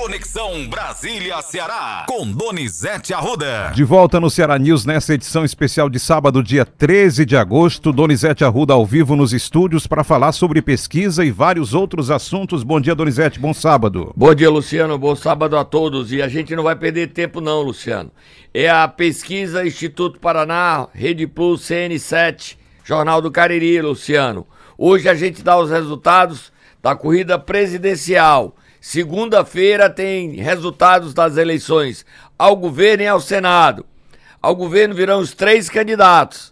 Conexão Brasília-Ceará, com Donizete Arruda. De volta no Ceará News nessa edição especial de sábado, dia 13 de agosto. Donizete Arruda ao vivo nos estúdios para falar sobre pesquisa e vários outros assuntos. Bom dia, Donizete, bom sábado. Bom dia, Luciano, bom sábado a todos. E a gente não vai perder tempo, não, Luciano. É a pesquisa Instituto Paraná, Rede Plus, CN7, Jornal do Cariri, Luciano. Hoje a gente dá os resultados da corrida presidencial. Segunda-feira tem resultados das eleições ao governo e ao Senado. Ao governo virão os três candidatos: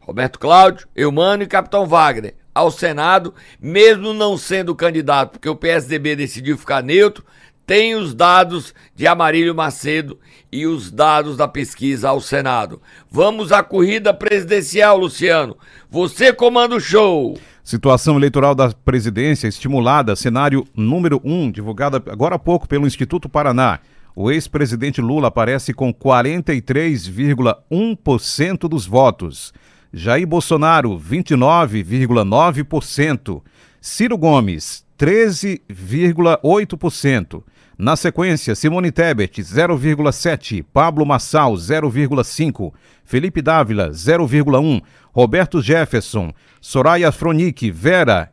Roberto Cláudio, Eumano e Capitão Wagner. Ao Senado, mesmo não sendo candidato, porque o PSDB decidiu ficar neutro, tem os dados de Amarílio Macedo e os dados da pesquisa ao Senado. Vamos à corrida presidencial, Luciano. Você comanda o show. Situação eleitoral da presidência estimulada, cenário número 1, um, divulgada agora há pouco pelo Instituto Paraná. O ex-presidente Lula aparece com 43,1% dos votos. Jair Bolsonaro, 29,9%. Ciro Gomes, 13,8%. Na sequência, Simone Tebet, 0,7%, Pablo Massal, 0,5%, Felipe Dávila, 0,1%, Roberto Jefferson, Soraya Fronic, Vera,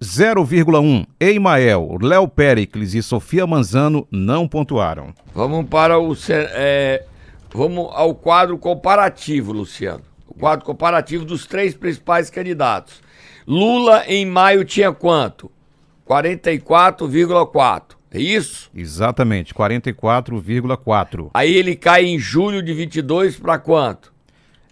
0,1%, Eimael, Léo Pericles e Sofia Manzano não pontuaram. Vamos para o é, vamos ao quadro comparativo, Luciano. O quadro comparativo dos três principais candidatos. Lula em maio tinha quanto? 44,4. É isso? Exatamente, 44,4. Aí ele cai em julho de 22 para quanto?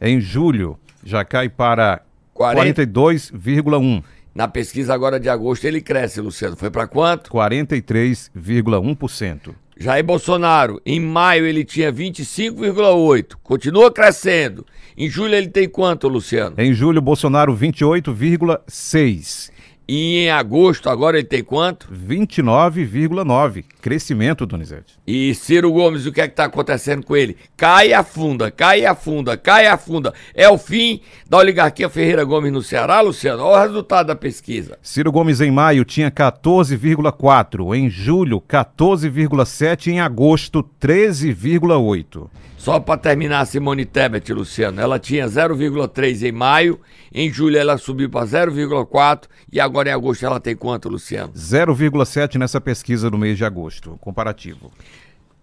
Em julho já cai para 42,1. Na pesquisa agora de agosto ele cresce, Luciano. Foi para quanto? 43,1%. Jair Bolsonaro, em maio ele tinha 25,8, continua crescendo. Em julho ele tem quanto, Luciano? Em julho, Bolsonaro 28,6. E em agosto, agora ele tem quanto? 29,9. Crescimento, Donizete. E Ciro Gomes, o que é que está acontecendo com ele? Cai e afunda, cai e afunda, cai e afunda. É o fim da oligarquia Ferreira Gomes no Ceará, Luciano? Olha o resultado da pesquisa. Ciro Gomes em maio tinha 14,4. Em julho, 14,7. Em agosto, 13,8. Só para terminar, Simone Tebet, Luciano, ela tinha 0,3 em maio, em julho ela subiu para 0,4 e agora em agosto ela tem quanto, Luciano? 0,7 nessa pesquisa do mês de agosto, comparativo.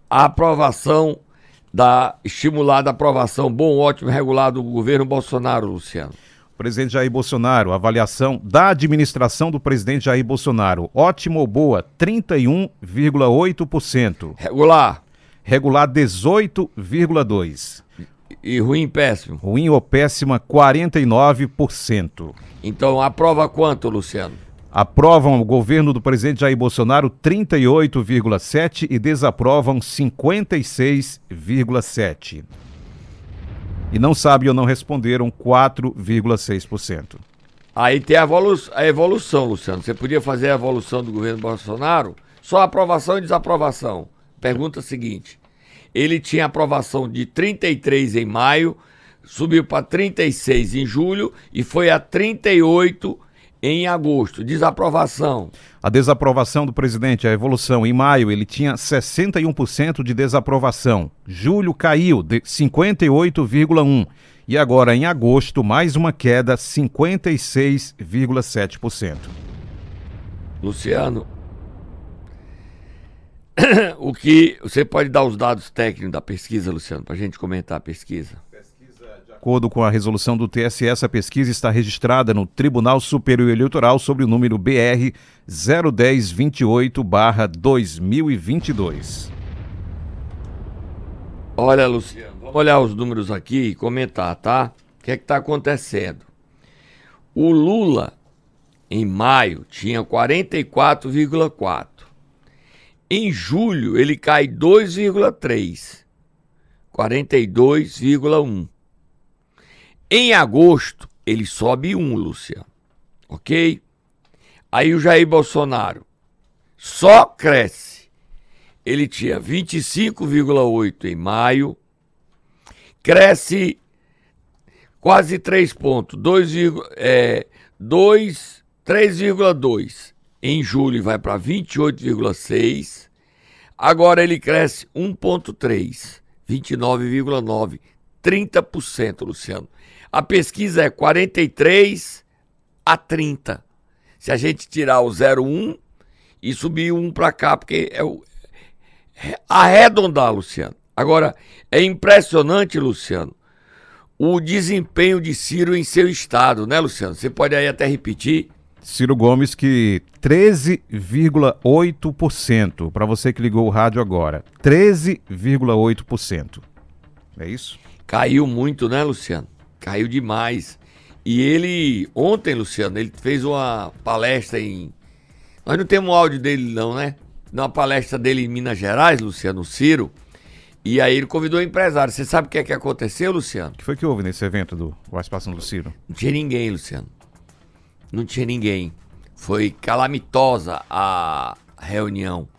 A aprovação da estimulada aprovação bom, ótimo, regulado do governo Bolsonaro, Luciano. Presidente Jair Bolsonaro, avaliação da administração do presidente Jair Bolsonaro, ótimo ou boa, 31,8%. Regular regular 18,2%. E ruim péssimo? Ruim ou péssima 49%. Então aprova quanto, Luciano? Aprovam o governo do presidente Jair Bolsonaro 38,7% e desaprovam 56,7%. E não sabe ou não responderam 4,6%. Aí tem a, evolu a evolução, Luciano. Você podia fazer a evolução do governo Bolsonaro? Só aprovação e desaprovação. Pergunta seguinte: ele tinha aprovação de 33 em maio, subiu para 36 em julho e foi a 38 em agosto. Desaprovação. A desaprovação do presidente, a evolução. Em maio, ele tinha 61% de desaprovação. Julho caiu de 58,1%. E agora, em agosto, mais uma queda, 56,7%. Luciano, o que você pode dar os dados técnicos da pesquisa, Luciano, para a gente comentar a pesquisa? De acordo com a resolução do TSE, essa pesquisa está registrada no Tribunal Superior Eleitoral sobre o número BR 01028-2022. Olha, Luciano, vamos olhar os números aqui e comentar, tá? O que é que está acontecendo? O Lula, em maio, tinha 44,4. Em julho, ele cai 2,3, 42,1. Em agosto, ele sobe 1, Luciano. Ok? Aí o Jair Bolsonaro só cresce. Ele tinha 25,8 em maio, cresce quase 3 pontos, 2, é, 2 3,2 em julho vai para 28,6. Agora ele cresce 1,3, 29,9, 30%, Luciano. A pesquisa é 43 a 30. Se a gente tirar o 0,1 e subir um para cá, porque é o. É arredondar, Luciano. Agora, é impressionante, Luciano, o desempenho de Ciro em seu estado, né, Luciano? Você pode aí até repetir. Ciro Gomes que 13,8%. Para você que ligou o rádio agora, 13,8%. É isso? Caiu muito, né, Luciano? Caiu demais. E ele, ontem, Luciano, ele fez uma palestra em. Nós não temos áudio dele, não, né? Numa palestra dele em Minas Gerais, Luciano Ciro. E aí ele convidou o empresário. Você sabe o que é que aconteceu, Luciano? O que foi que houve nesse evento do Participação do Ciro? Não tinha ninguém, Luciano. Não tinha ninguém. Foi calamitosa a reunião.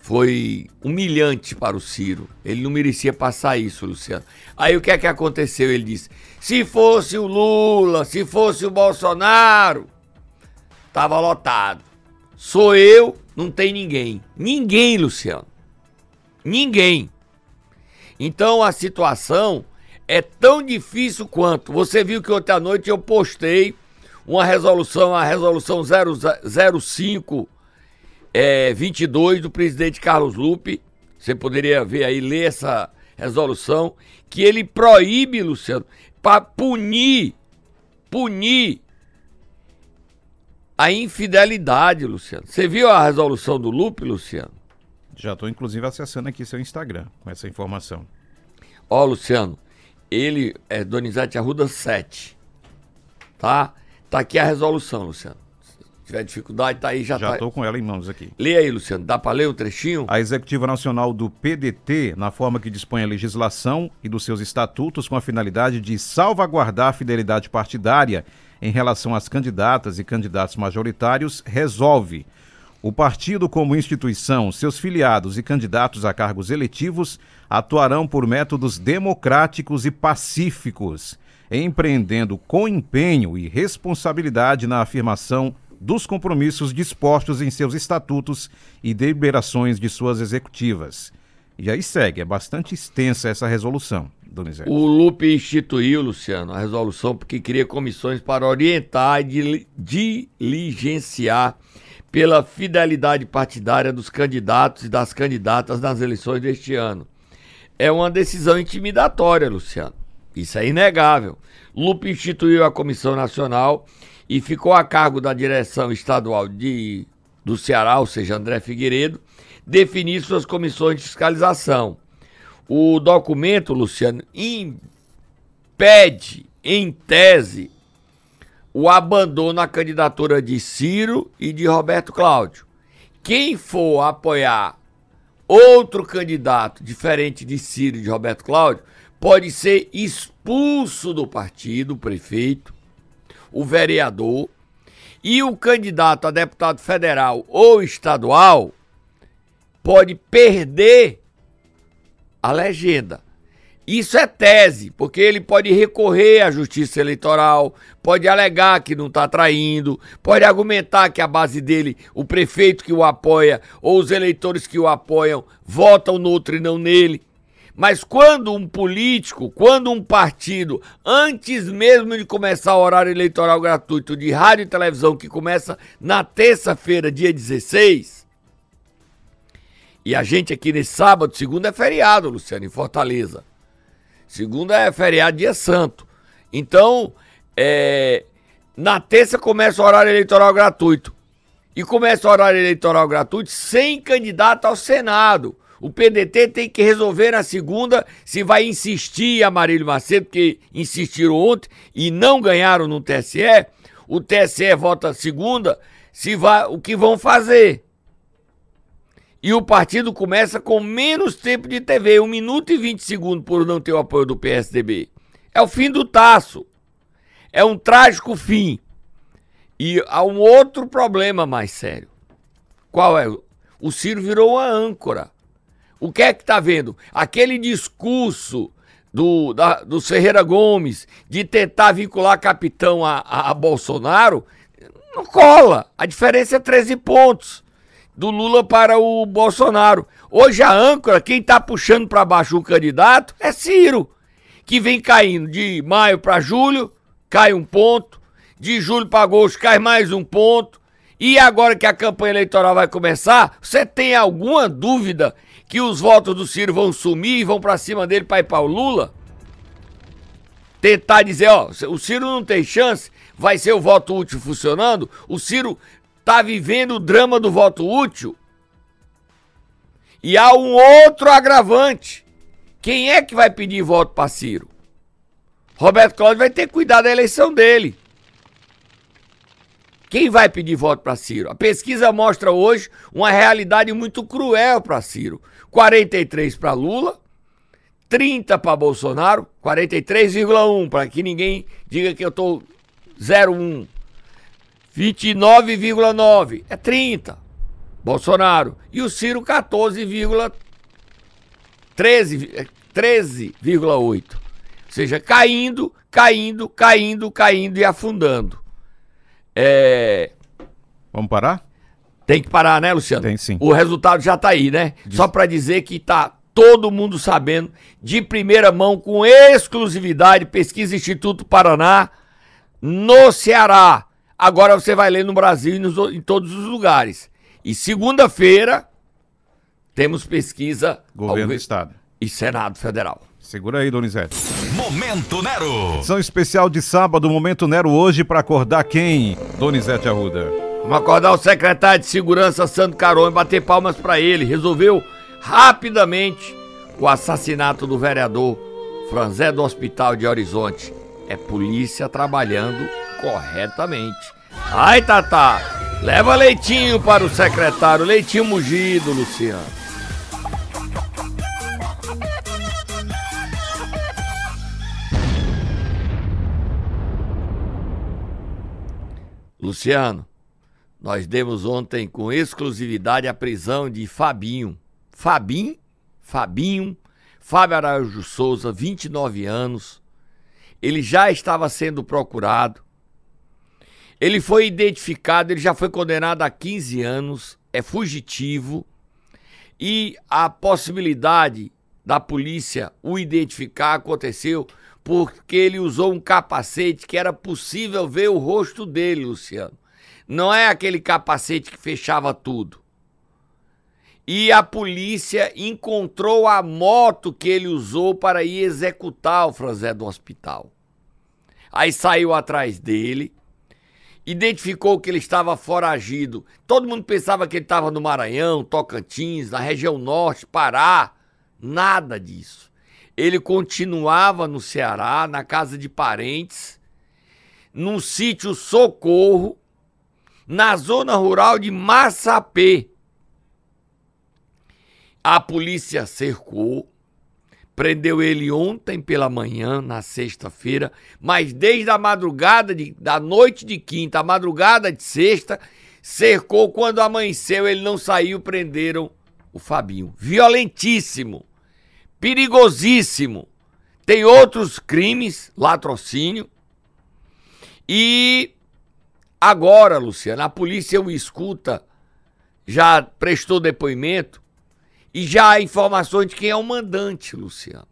Foi humilhante para o Ciro. Ele não merecia passar isso, Luciano. Aí o que é que aconteceu? Ele disse: se fosse o Lula, se fosse o Bolsonaro, tava lotado. Sou eu, não tem ninguém. Ninguém, Luciano. Ninguém. Então a situação é tão difícil quanto. Você viu que ontem à noite eu postei uma resolução, a resolução 005 é, 22 do presidente Carlos Lupe. Você poderia ver aí, ler essa resolução, que ele proíbe, Luciano, para punir, punir a infidelidade, Luciano. Você viu a resolução do Lupe, Luciano? Já estou, inclusive, acessando aqui seu Instagram com essa informação. Ó, Luciano, ele é Donizete Arruda 7. Tá? Tá aqui a resolução, Luciano. Se tiver dificuldade, tá aí, já, já tá. Já estou com ela em mãos aqui. Lê aí, Luciano. Dá para ler o trechinho? A Executiva Nacional do PDT, na forma que dispõe a legislação e dos seus estatutos, com a finalidade de salvaguardar a fidelidade partidária em relação às candidatas e candidatos majoritários, resolve o partido, como instituição, seus filiados e candidatos a cargos eletivos atuarão por métodos democráticos e pacíficos, empreendendo com empenho e responsabilidade na afirmação dos compromissos dispostos em seus estatutos e deliberações de suas executivas. E aí segue, é bastante extensa essa resolução, Donizete. O Lupe instituiu, Luciano, a resolução porque cria comissões para orientar e diligenciar pela fidelidade partidária dos candidatos e das candidatas nas eleições deste ano. É uma decisão intimidatória, Luciano. Isso é inegável. Lupe instituiu a Comissão Nacional e ficou a cargo da direção estadual de, do Ceará, ou seja, André Figueiredo, definir suas comissões de fiscalização. O documento, Luciano, impede, em tese, o abandono à candidatura de Ciro e de Roberto Cláudio. Quem for apoiar outro candidato diferente de Ciro e de Roberto Cláudio pode ser expulso do partido, o prefeito, o vereador e o candidato a deputado federal ou estadual pode perder a legenda. Isso é tese, porque ele pode recorrer à justiça eleitoral, pode alegar que não está traindo, pode argumentar que a base dele, o prefeito que o apoia ou os eleitores que o apoiam, votam no outro e não nele. Mas quando um político, quando um partido, antes mesmo de começar o horário eleitoral gratuito de rádio e televisão, que começa na terça-feira, dia 16, e a gente aqui nesse sábado, segunda é feriado, Luciano, em Fortaleza. Segunda é feriado, dia santo. Então, é, na terça começa o horário eleitoral gratuito. E começa o horário eleitoral gratuito sem candidato ao Senado. O PDT tem que resolver na segunda se vai insistir, Amarílio Macedo, porque insistiram ontem e não ganharam no TSE. O TSE vota segunda, se vai, o que vão fazer. E o partido começa com menos tempo de TV, 1 minuto e 20 segundos por não ter o apoio do PSDB. É o fim do taço. É um trágico fim. E há um outro problema mais sério. Qual é? O Ciro virou uma âncora. O que é que está vendo? Aquele discurso do, da, do Ferreira Gomes de tentar vincular capitão a, a, a Bolsonaro não cola. A diferença é 13 pontos. do Lula para o Bolsonaro. Hoje a âncora, quem está puxando para baixo o candidato é Ciro, que vem caindo de maio para julho, cai um ponto, de julho para agosto cai mais um ponto, e agora que a campanha eleitoral vai começar, você tem alguma dúvida que os votos do Ciro vão sumir e vão para cima dele para ir para o Lula? Tentar dizer, ó, o Ciro não tem chance, vai ser o voto útil funcionando? O Ciro tá vivendo o drama do voto útil? E há um outro agravante. Quem é que vai pedir voto para Ciro? Roberto Cláudio vai ter que cuidar da eleição dele. Quem vai pedir voto para Ciro? A pesquisa mostra hoje uma realidade muito cruel para Ciro. 43 para Lula, 30 para Bolsonaro, 43,1 para que ninguém diga que eu tô 0,1. 29,9 é 30. Bolsonaro e o Ciro 14,13 13,8. Ou seja, caindo, caindo, caindo, caindo e afundando. É... Vamos parar? Tem que parar, né, Luciano? Tem sim. O resultado já tá aí, né? Diz... Só para dizer que tá todo mundo sabendo, de primeira mão, com exclusividade, pesquisa Instituto Paraná, no Ceará. Agora você vai ler no Brasil e nos, em todos os lugares. E segunda-feira temos pesquisa. Governo do Estado. E Senado Federal. Segura aí, Donizete. Momento Nero. São especial de sábado, Momento Nero hoje para acordar quem? Donizete Arruda. Vamos acordar o secretário de Segurança Santo Carão e bater palmas para ele. Resolveu rapidamente o assassinato do vereador Franzé do Hospital de Horizonte. É polícia trabalhando corretamente. Ai, Tata, leva leitinho para o secretário, leitinho mugido, Luciano. Luciano, nós demos ontem com exclusividade a prisão de Fabinho. Fabinho? Fabinho, Fábio Araújo Souza, 29 anos. Ele já estava sendo procurado. Ele foi identificado, ele já foi condenado a 15 anos, é fugitivo. E a possibilidade da polícia o identificar aconteceu porque ele usou um capacete que era possível ver o rosto dele, Luciano. Não é aquele capacete que fechava tudo. E a polícia encontrou a moto que ele usou para ir executar o Franzé do hospital. Aí saiu atrás dele, identificou que ele estava foragido. Todo mundo pensava que ele estava no Maranhão, Tocantins, na região norte, Pará. Nada disso. Ele continuava no Ceará, na casa de parentes, num sítio Socorro, na zona rural de Massapê. A polícia cercou, prendeu ele ontem pela manhã, na sexta-feira, mas desde a madrugada de, da noite de quinta, a madrugada de sexta, cercou quando amanheceu, ele não saiu, prenderam o Fabinho. Violentíssimo perigosíssimo. Tem outros crimes, latrocínio. E agora, Luciano, a polícia o escuta, já prestou depoimento e já há informações de quem é o mandante, Luciano.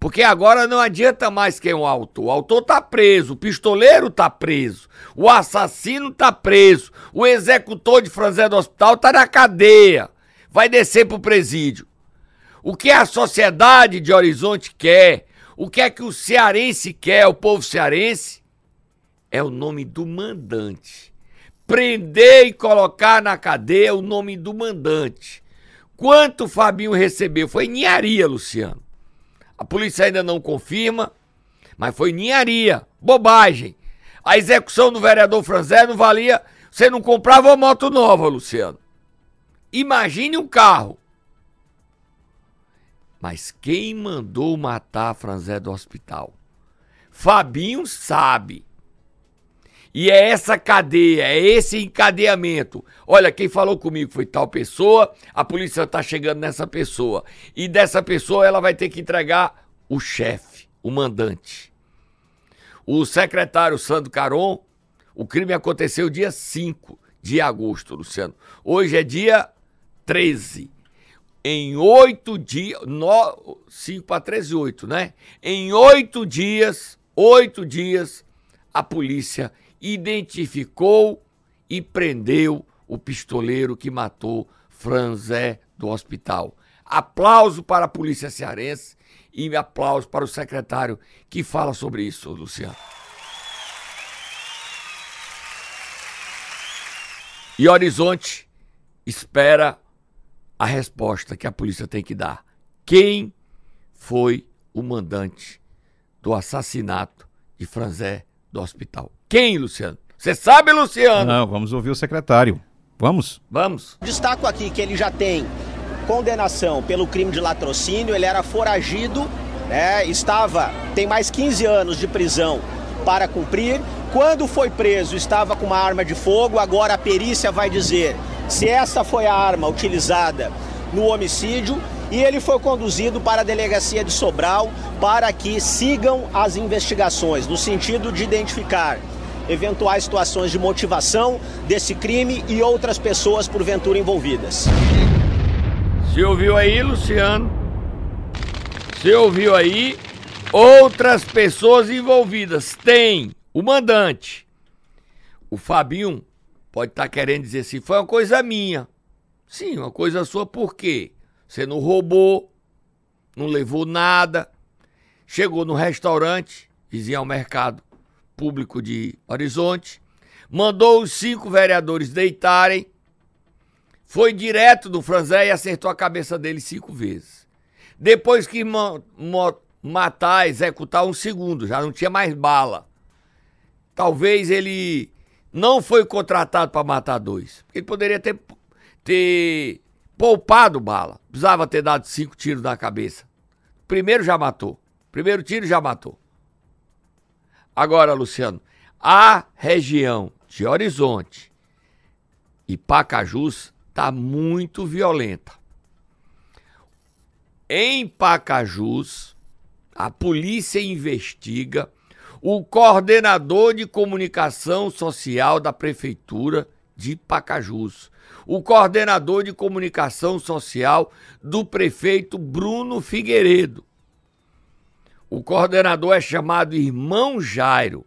Porque agora não adianta mais quem é o autor. O autor tá preso, o pistoleiro tá preso, o assassino tá preso, o executor de franzé do hospital tá na cadeia. Vai descer pro presídio. O que a sociedade de Horizonte quer, o que é que o cearense quer, o povo cearense, é o nome do mandante. Prender e colocar na cadeia o nome do mandante. Quanto o Fabinho recebeu? Foi ninharia, Luciano. A polícia ainda não confirma, mas foi ninharia, bobagem. A execução do vereador Franzé não valia. Você não comprava uma moto nova, Luciano. Imagine um carro. Mas quem mandou matar Franzé do hospital? Fabinho sabe. E é essa cadeia, é esse encadeamento. Olha, quem falou comigo foi tal pessoa, a polícia está chegando nessa pessoa. E dessa pessoa ela vai ter que entregar o chefe, o mandante. O secretário Sandro Caron, o crime aconteceu dia 5 de agosto, Luciano. Hoje é dia 13. Em oito dias, no, 5 para 13, 8, né? Em oito dias, oito dias, a polícia identificou e prendeu o pistoleiro que matou Franzé do hospital. Aplauso para a polícia cearense e aplauso para o secretário que fala sobre isso, Luciano. E Horizonte espera a resposta que a polícia tem que dar. Quem foi o mandante do assassinato de Franzé do hospital? Quem, Luciano? Você sabe, Luciano? Não, vamos ouvir o secretário. Vamos? Vamos. Destaco aqui que ele já tem condenação pelo crime de latrocínio, ele era foragido, né, estava, tem mais 15 anos de prisão para cumprir. Quando foi preso, estava com uma arma de fogo, agora a perícia vai dizer se essa foi a arma utilizada no homicídio e ele foi conduzido para a delegacia de Sobral para que sigam as investigações, no sentido de identificar eventuais situações de motivação desse crime e outras pessoas porventura envolvidas. Você ouviu aí, Luciano? Você ouviu aí? Outras pessoas envolvidas. Tem o mandante. O Fabinho pode estar tá querendo dizer assim: foi uma coisa minha. Sim, uma coisa sua, por quê? Você não roubou, não levou nada, chegou no restaurante, vizinho ao mercado público de Horizonte, mandou os cinco vereadores deitarem foi direto do Franzé e acertou a cabeça dele cinco vezes. Depois que matar, executar um segundo, já não tinha mais bala. Talvez ele não foi contratado para matar dois. Ele poderia ter, ter poupado bala. Precisava ter dado cinco tiros na cabeça. Primeiro já matou. Primeiro tiro já matou. Agora, Luciano, a região de Horizonte e Pacajus está muito violenta. Em Pacajus, a polícia investiga o coordenador de comunicação social da prefeitura de Pacajus, o coordenador de comunicação social do prefeito Bruno Figueiredo. O coordenador é chamado Irmão Jairo.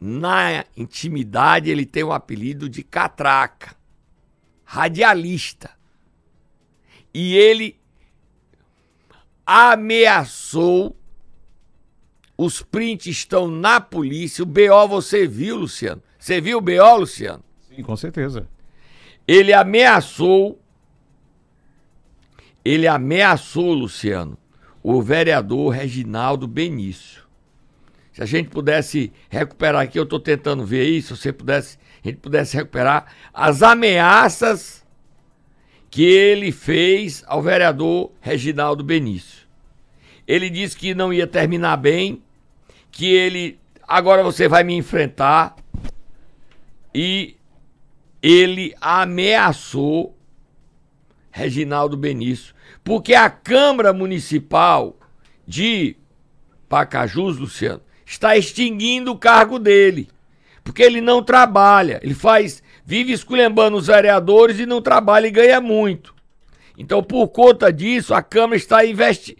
Na intimidade, ele tem o apelido de Catraca radialista. E ele ameaçou. Os prints estão na polícia. O BO você viu, Luciano? Você viu o BO, Luciano? Sim, com certeza. Ele ameaçou. Ele ameaçou, Luciano, o vereador Reginaldo Benício. Se a gente pudesse recuperar aqui, eu estou tentando ver isso, se você pudesse a gente pudesse recuperar as ameaças que ele fez ao vereador Reginaldo Benício. Ele disse que não ia terminar bem, que ele agora você vai me enfrentar e ele ameaçou Reginaldo Benício, porque a Câmara Municipal de Pacajus, Luciano, está extinguindo o cargo dele. Porque ele não trabalha, ele faz, vive esculhambando os vereadores e não trabalha e ganha muito. Então, por conta disso, a Câmara está investindo.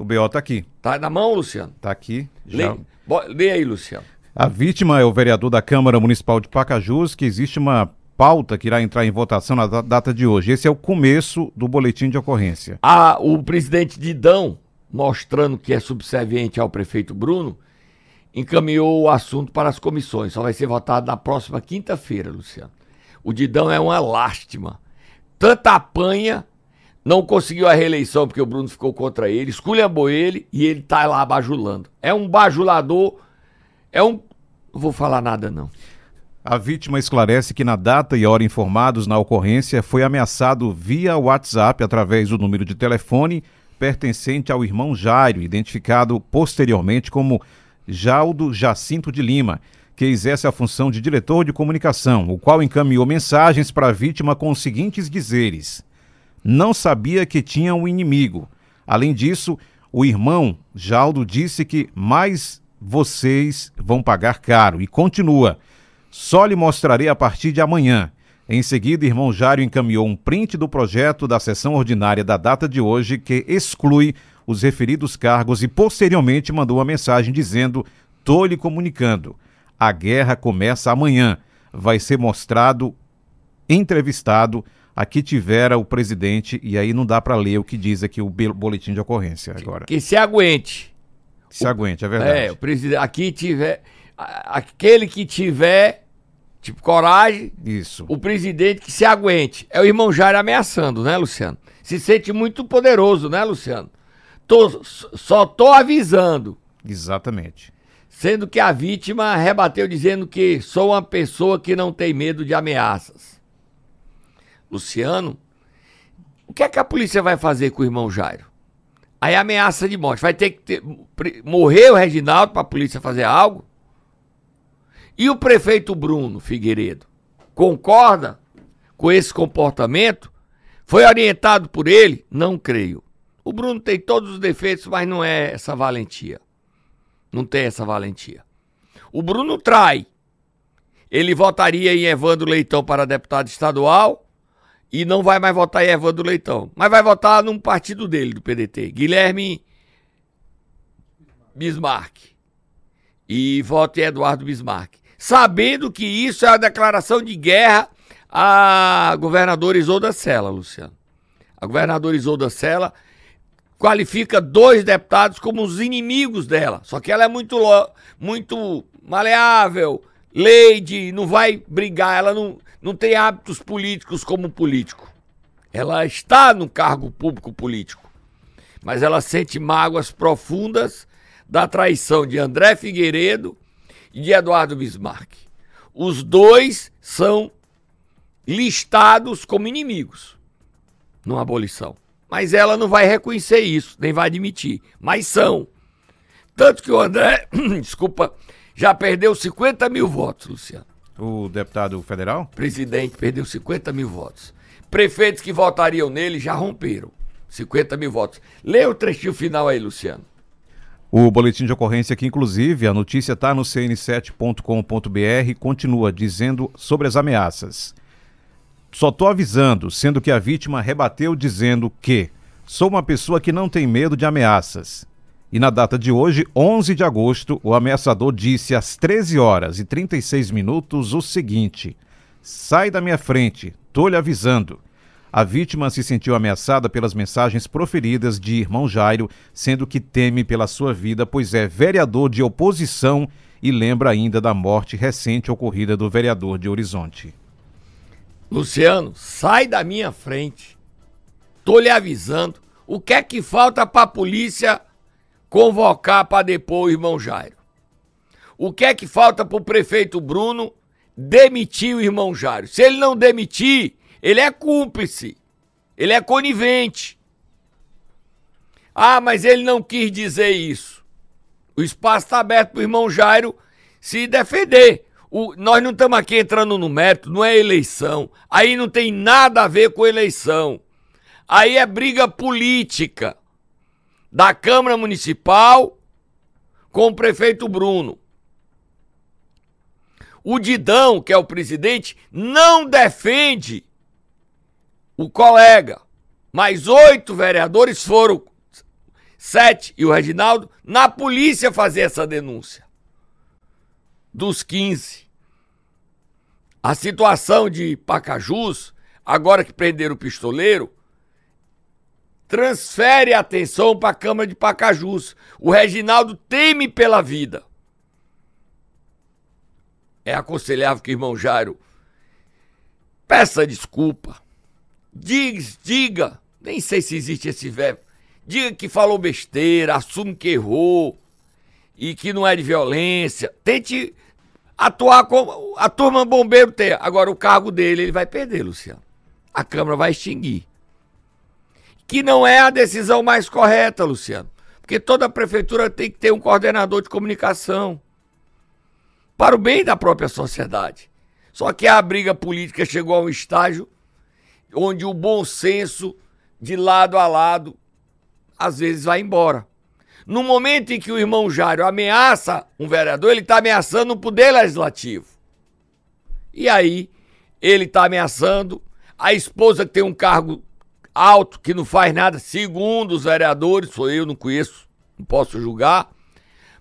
O BO está aqui. Tá na mão, Luciano? Está aqui. Já... Lê, lê aí, Luciano. A vítima é o vereador da Câmara Municipal de Pacajus, que existe uma pauta que irá entrar em votação na data de hoje. Esse é o começo do boletim de ocorrência. Ah, o presidente Didão, mostrando que é subserviente ao prefeito Bruno, encaminhou o assunto para as comissões. Só vai ser votado na próxima quinta-feira, Luciano. O Didão é uma lástima. Tanta apanha, não conseguiu a reeleição porque o Bruno ficou contra ele, esculhambou ele e ele tá lá bajulando. É um bajulador, é um. Não vou falar nada, não. A vítima esclarece que na data e hora informados na ocorrência foi ameaçado via WhatsApp através do número de telefone pertencente ao irmão Jairo, identificado posteriormente como Jaldo Jacinto de Lima, que exerce a função de diretor de comunicação, o qual encaminhou mensagens para a vítima com os seguintes dizeres: Não sabia que tinha um inimigo. Além disso, o irmão Jaldo disse que mais vocês vão pagar caro e continua. Só lhe mostrarei a partir de amanhã. Em seguida, irmão Jário encaminhou um print do projeto da sessão ordinária da data de hoje que exclui os referidos cargos e posteriormente mandou uma mensagem dizendo: "Tô lhe comunicando. A guerra começa amanhã. Vai ser mostrado, entrevistado aqui tivera o presidente e aí não dá para ler o que diz aqui o boletim de ocorrência agora. Que, que se aguente. Se aguente, é verdade. É, o presidente aqui tiver aquele que tiver tipo coragem. Isso. O presidente que se aguente. É o irmão Jair ameaçando, né, Luciano? Se sente muito poderoso, né, Luciano? Tô, só tô avisando. Exatamente. Sendo que a vítima rebateu dizendo que sou uma pessoa que não tem medo de ameaças. Luciano, o que é que a polícia vai fazer com o irmão Jairo? Aí ameaça de morte. Vai ter que ter, morrer o Reginaldo para a polícia fazer algo? E o prefeito Bruno Figueiredo concorda com esse comportamento? Foi orientado por ele? Não creio. O Bruno tem todos os defeitos, mas não é essa valentia. Não tem essa valentia. O Bruno trai. Ele votaria em Evandro Leitão para deputado estadual e não vai mais votar em Evandro Leitão. Mas vai votar num partido dele, do PDT. Guilherme Bismarck. E vota em Eduardo Bismarck sabendo que isso é uma declaração de guerra à governadora Isolda Sela, Luciano. A governadora Isolda Sela qualifica dois deputados como os inimigos dela. Só que ela é muito, muito maleável, lady, não vai brigar, ela não, não tem hábitos políticos como político. Ela está no cargo público político, mas ela sente mágoas profundas da traição de André Figueiredo e de Eduardo Bismarck. Os dois são listados como inimigos numa abolição. Mas ela não vai reconhecer isso, nem vai admitir. Mas são. Tanto que o André, desculpa, já perdeu 50 mil votos, Luciano. O deputado federal? Presidente perdeu 50 mil votos. Prefeitos que votariam nele já romperam 50 mil votos. Lê o trechinho final aí, Luciano. O boletim de ocorrência aqui, inclusive, a notícia está no cn7.com.br, continua dizendo sobre as ameaças. Só estou avisando, sendo que a vítima rebateu dizendo que sou uma pessoa que não tem medo de ameaças. E na data de hoje, 11 de agosto, o ameaçador disse às 13 horas e 36 minutos o seguinte: Sai da minha frente, tô lhe avisando. A vítima se sentiu ameaçada pelas mensagens proferidas de irmão Jairo, sendo que teme pela sua vida, pois é vereador de oposição e lembra ainda da morte recente ocorrida do vereador de Horizonte. Luciano, sai da minha frente. Tô lhe avisando. O que é que falta para a polícia convocar para depor o irmão Jairo? O que é que falta para o prefeito Bruno demitir o irmão Jairo? Se ele não demitir, ele é cúmplice. Ele é conivente. Ah, mas ele não quis dizer isso. O espaço está aberto para o irmão Jairo se defender. O, nós não estamos aqui entrando no mérito, não é eleição. Aí não tem nada a ver com eleição. Aí é briga política da Câmara Municipal com o prefeito Bruno. O Didão, que é o presidente, não defende o colega, mais oito vereadores foram, sete e o Reginaldo, na polícia fazer essa denúncia. Dos 15. A situação de Pacajus, agora que prenderam o pistoleiro, transfere a atenção para a Câmara de Pacajus. O Reginaldo teme pela vida. É aconselhável que o irmão Jairo peça desculpa Diz, diga, nem sei se existe esse verbo. Diga que falou besteira, assume que errou e que não é de violência. Tente atuar como a turma bombeiro tem. Agora o cargo dele ele vai perder, Luciano. A Câmara vai extinguir. Que não é a decisão mais correta, Luciano. Porque toda prefeitura tem que ter um coordenador de comunicação. Para o bem da própria sociedade. Só que a briga política chegou a um estágio onde o bom senso de lado a lado às vezes vai embora. No momento em que o irmão Jário ameaça um vereador, ele está ameaçando o poder legislativo. E aí, ele tá ameaçando, a esposa que tem um cargo alto, que não faz nada, segundo os vereadores, sou eu, não conheço, não posso julgar,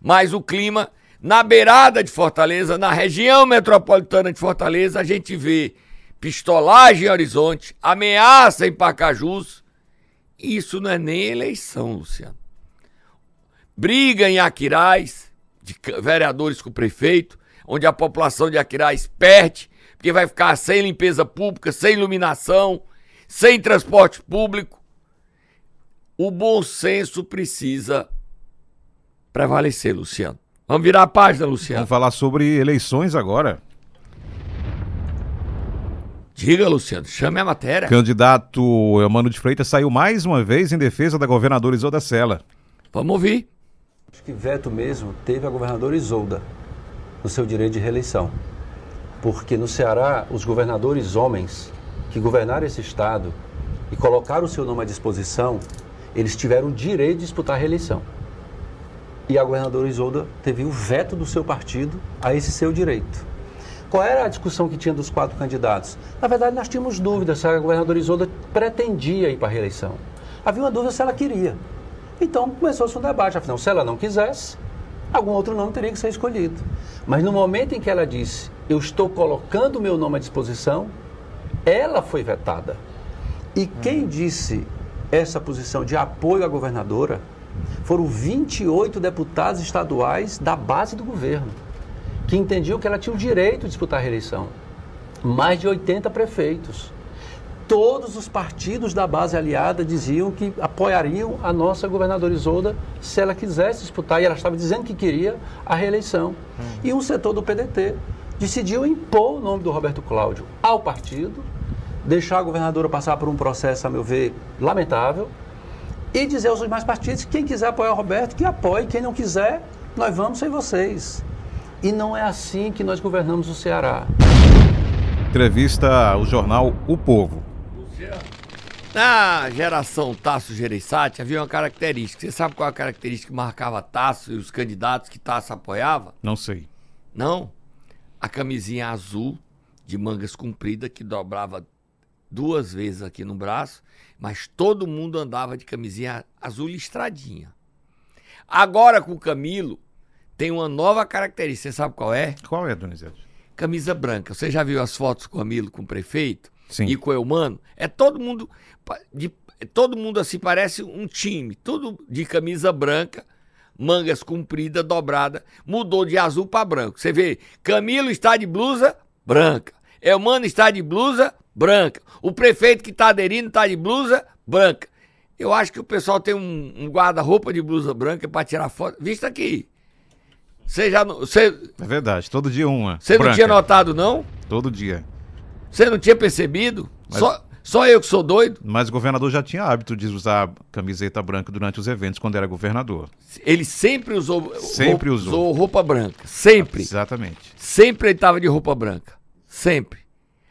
mas o clima, na beirada de Fortaleza, na região metropolitana de Fortaleza, a gente vê pistolagem em Horizonte, ameaça em Pacajus. Isso não é nem eleição, Luciano. Briga em Aquiraz, de vereadores com o prefeito, onde a população de Aquiraz perde, porque vai ficar sem limpeza pública, sem iluminação, sem transporte público. O bom senso precisa prevalecer, Luciano. Vamos virar a página, Luciano. Vamos falar sobre eleições agora. Diga, Luciano, chame a matéria. Candidato Eumano de Freitas saiu mais uma vez em defesa da governadora Isolda Sela. Vamos ouvir. Acho que veto mesmo teve a governadora Isolda no seu direito de reeleição. Porque no Ceará, os governadores homens que governaram esse estado e colocaram o seu nome à disposição, eles tiveram o direito de disputar a reeleição. E a governadora Isolda teve o veto do seu partido a esse seu direito. Qual era a discussão que tinha dos quatro candidatos? Na verdade, nós tínhamos dúvidas se a governadora Isolda pretendia ir para a reeleição. Havia uma dúvida se ela queria. Então começou-se um debate, afinal, se ela não quisesse, algum outro nome teria que ser escolhido. Mas no momento em que ela disse, eu estou colocando o meu nome à disposição, ela foi vetada. E quem disse essa posição de apoio à governadora foram 28 deputados estaduais da base do governo, que entendiam que ela tinha o direito de disputar a reeleição. Mais de 80 prefeitos. Todos os partidos da base aliada diziam que apoiariam a nossa governadora Isolda se ela quisesse disputar, e ela estava dizendo que queria a reeleição. Hum. E um setor do PDT decidiu impor o nome do Roberto Cláudio ao partido, deixar a governadora passar por um processo, a meu ver, lamentável, e dizer aos demais partidos quem quiser apoiar o Roberto, que apoie, quem não quiser, nós vamos sem vocês. E não é assim que nós governamos o Ceará. Entrevista ao jornal O Povo. Na geração Tasso Gereissati havia uma característica. Você sabe qual é a característica que marcava Tasso e os candidatos que Tasso apoiava? Não sei. Não? A camisinha azul de mangas compridas que dobrava duas vezes aqui no braço, mas todo mundo andava de camisinha azul listradinha. Agora com o Camilo tem uma nova característica, você sabe qual é? Qual é, Donizete? Camisa branca. Você já viu as fotos com o Camilo com o prefeito? Sim. E com o Eumano? É todo mundo de, todo mundo assim parece um time, tudo de camisa branca, mangas compridas, dobrada, mudou de azul para branco. Você vê, Camilo está de blusa branca. Eumano está de blusa branca. O prefeito que está aderindo está de blusa branca. Eu acho que o pessoal tem um, um guarda-roupa de blusa branca para tirar foto. Vista aqui. Você já não. Você... É verdade, todo dia uma. Você não tinha notado, não? Todo dia. Você não tinha percebido? Mas... Só, só eu que sou doido? Mas o governador já tinha hábito de usar camiseta branca durante os eventos quando era governador. Ele sempre usou, sempre roupa, usou roupa branca. Sempre. Exatamente. Sempre ele estava de roupa branca. Sempre.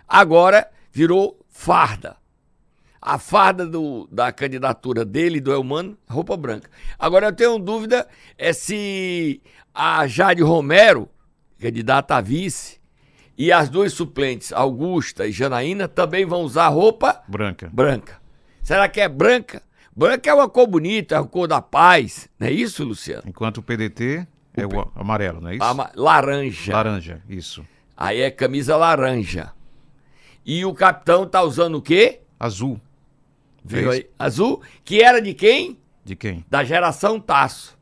Agora virou farda. A farda do, da candidatura dele, do Elmano, roupa branca. Agora eu tenho dúvida é se a Jade Romero, candidata a vice, e as duas suplentes, Augusta e Janaína, também vão usar roupa branca. Branca. Será que é branca? Branca é uma cor bonita, é a cor da paz, não é isso, Luciano? Enquanto o PDT é o, o amarelo, não é isso? Ama laranja. Laranja, isso. Aí é camisa laranja. E o capitão tá usando o quê? Azul. Viu aí? Azul, que era de quem? De quem? Da geração Taço.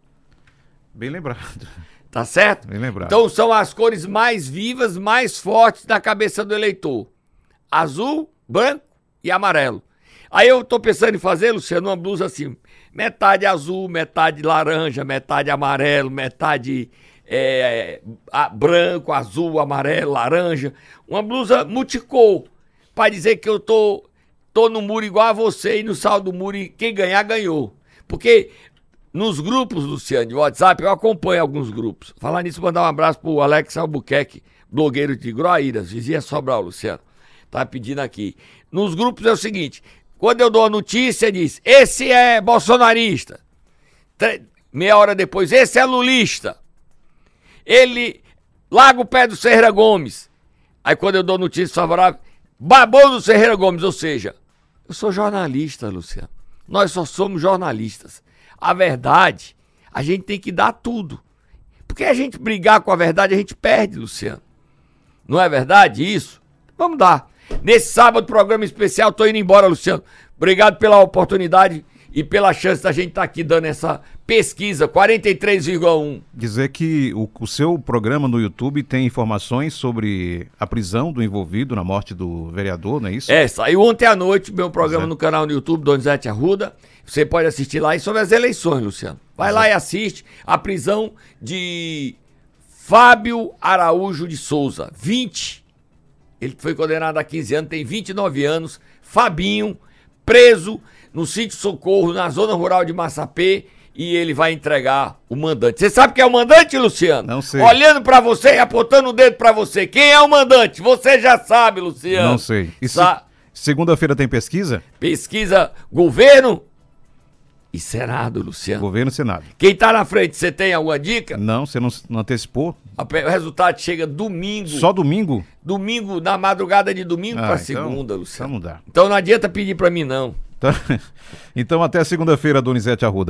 Bem lembrado. Tá certo? Bem lembrado. Então são as cores mais vivas, mais fortes da cabeça do eleitor: azul, branco e amarelo. Aí eu tô pensando em fazer, Luciano, uma blusa assim: metade azul, metade laranja, metade amarelo, metade é, a, branco, azul, amarelo, laranja. Uma blusa multicor, para dizer que eu tô, tô no muro igual a você e no saldo do muro, e quem ganhar, ganhou. Porque nos grupos, Luciano, de WhatsApp, eu acompanho alguns grupos. Falar nisso, mandar um abraço pro Alex Albuquerque, blogueiro de Groaíras, vizinha Sobral, Luciano. Tá pedindo aqui. Nos grupos é o seguinte: quando eu dou a notícia, diz: esse é bolsonarista. Meia hora depois, esse é lulista. Ele larga o pé do Serra Gomes. Aí quando eu dou notícia favorável, babou do Ferreira Gomes, ou seja, eu sou jornalista, Luciano. Nós só somos jornalistas. A verdade, a gente tem que dar tudo. Porque a gente brigar com a verdade, a gente perde, Luciano. Não é verdade isso? Vamos dar. Nesse sábado, programa especial, tô indo embora, Luciano. Obrigado pela oportunidade e pela chance da gente estar tá aqui dando essa pesquisa, 43,1. Dizer que o, o, seu programa no YouTube tem informações sobre a prisão do envolvido na morte do vereador, não é isso? É, saiu ontem à noite meu programa é. no canal no YouTube, Donizete Arruda. Você pode assistir lá e sobre as eleições, Luciano. Vai Exato. lá e assiste a prisão de Fábio Araújo de Souza, 20. Ele foi condenado a 15 anos, tem 29 anos. Fabinho, preso no sítio Socorro, na zona rural de Massapê, e ele vai entregar o mandante. Você sabe quem é o mandante, Luciano? Não sei. Olhando para você e apontando o dedo para você. Quem é o mandante? Você já sabe, Luciano. Não sei. E se... segunda-feira tem pesquisa? Pesquisa governo e Senado, Luciano. Governo e Senado. Quem tá na frente, você tem alguma dica? Não, você não, não antecipou? O resultado chega domingo. Só domingo? Domingo, na madrugada de domingo ah, para então, segunda, Luciano. Então não dá. Então não adianta pedir para mim, não. Então, então até segunda-feira, Donizete Arruda.